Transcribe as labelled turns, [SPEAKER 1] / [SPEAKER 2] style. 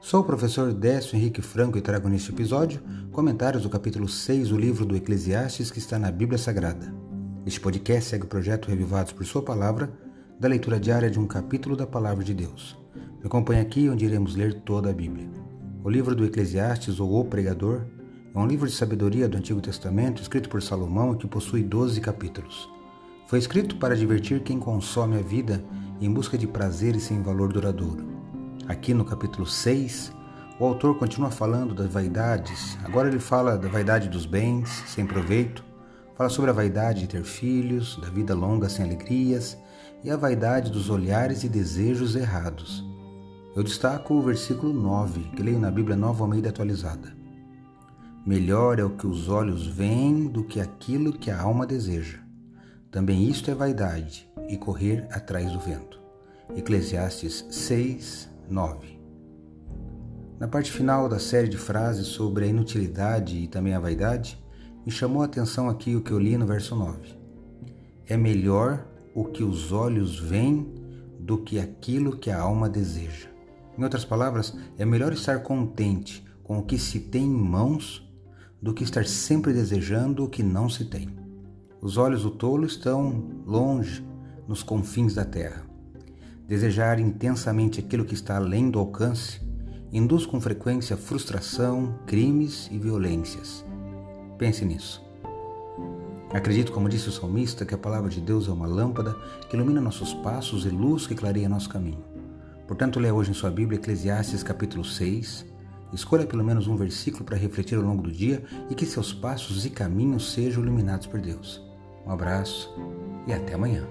[SPEAKER 1] Sou o professor Décio Henrique Franco e trago neste episódio comentários do capítulo 6 do livro do Eclesiastes que está na Bíblia Sagrada. Este podcast segue o projeto Revivados por Sua Palavra, da leitura diária de um capítulo da Palavra de Deus. Me acompanhe aqui onde iremos ler toda a Bíblia. O livro do Eclesiastes, ou O Pregador, é um livro de sabedoria do Antigo Testamento escrito por Salomão e que possui 12 capítulos. Foi escrito para divertir quem consome a vida em busca de prazeres sem valor duradouro. Aqui no capítulo 6, o autor continua falando das vaidades. Agora ele fala da vaidade dos bens, sem proveito, fala sobre a vaidade de ter filhos, da vida longa sem alegrias e a vaidade dos olhares e desejos errados. Eu destaco o versículo 9, que leio na Bíblia Nova Almeida atualizada. Melhor é o que os olhos veem do que aquilo que a alma deseja. Também isto é vaidade e correr atrás do vento. Eclesiastes 6, 9. Na parte final da série de frases sobre a inutilidade e também a vaidade, me chamou a atenção aqui o que eu li no verso 9. É melhor o que os olhos veem do que aquilo que a alma deseja. Em outras palavras, é melhor estar contente com o que se tem em mãos do que estar sempre desejando o que não se tem. Os olhos do tolo estão longe, nos confins da terra. Desejar intensamente aquilo que está além do alcance induz com frequência frustração, crimes e violências. Pense nisso. Acredito, como disse o salmista, que a palavra de Deus é uma lâmpada que ilumina nossos passos e luz que clareia nosso caminho. Portanto, leia hoje em sua Bíblia Eclesiastes capítulo 6. Escolha pelo menos um versículo para refletir ao longo do dia e que seus passos e caminhos sejam iluminados por Deus. Um abraço e até amanhã.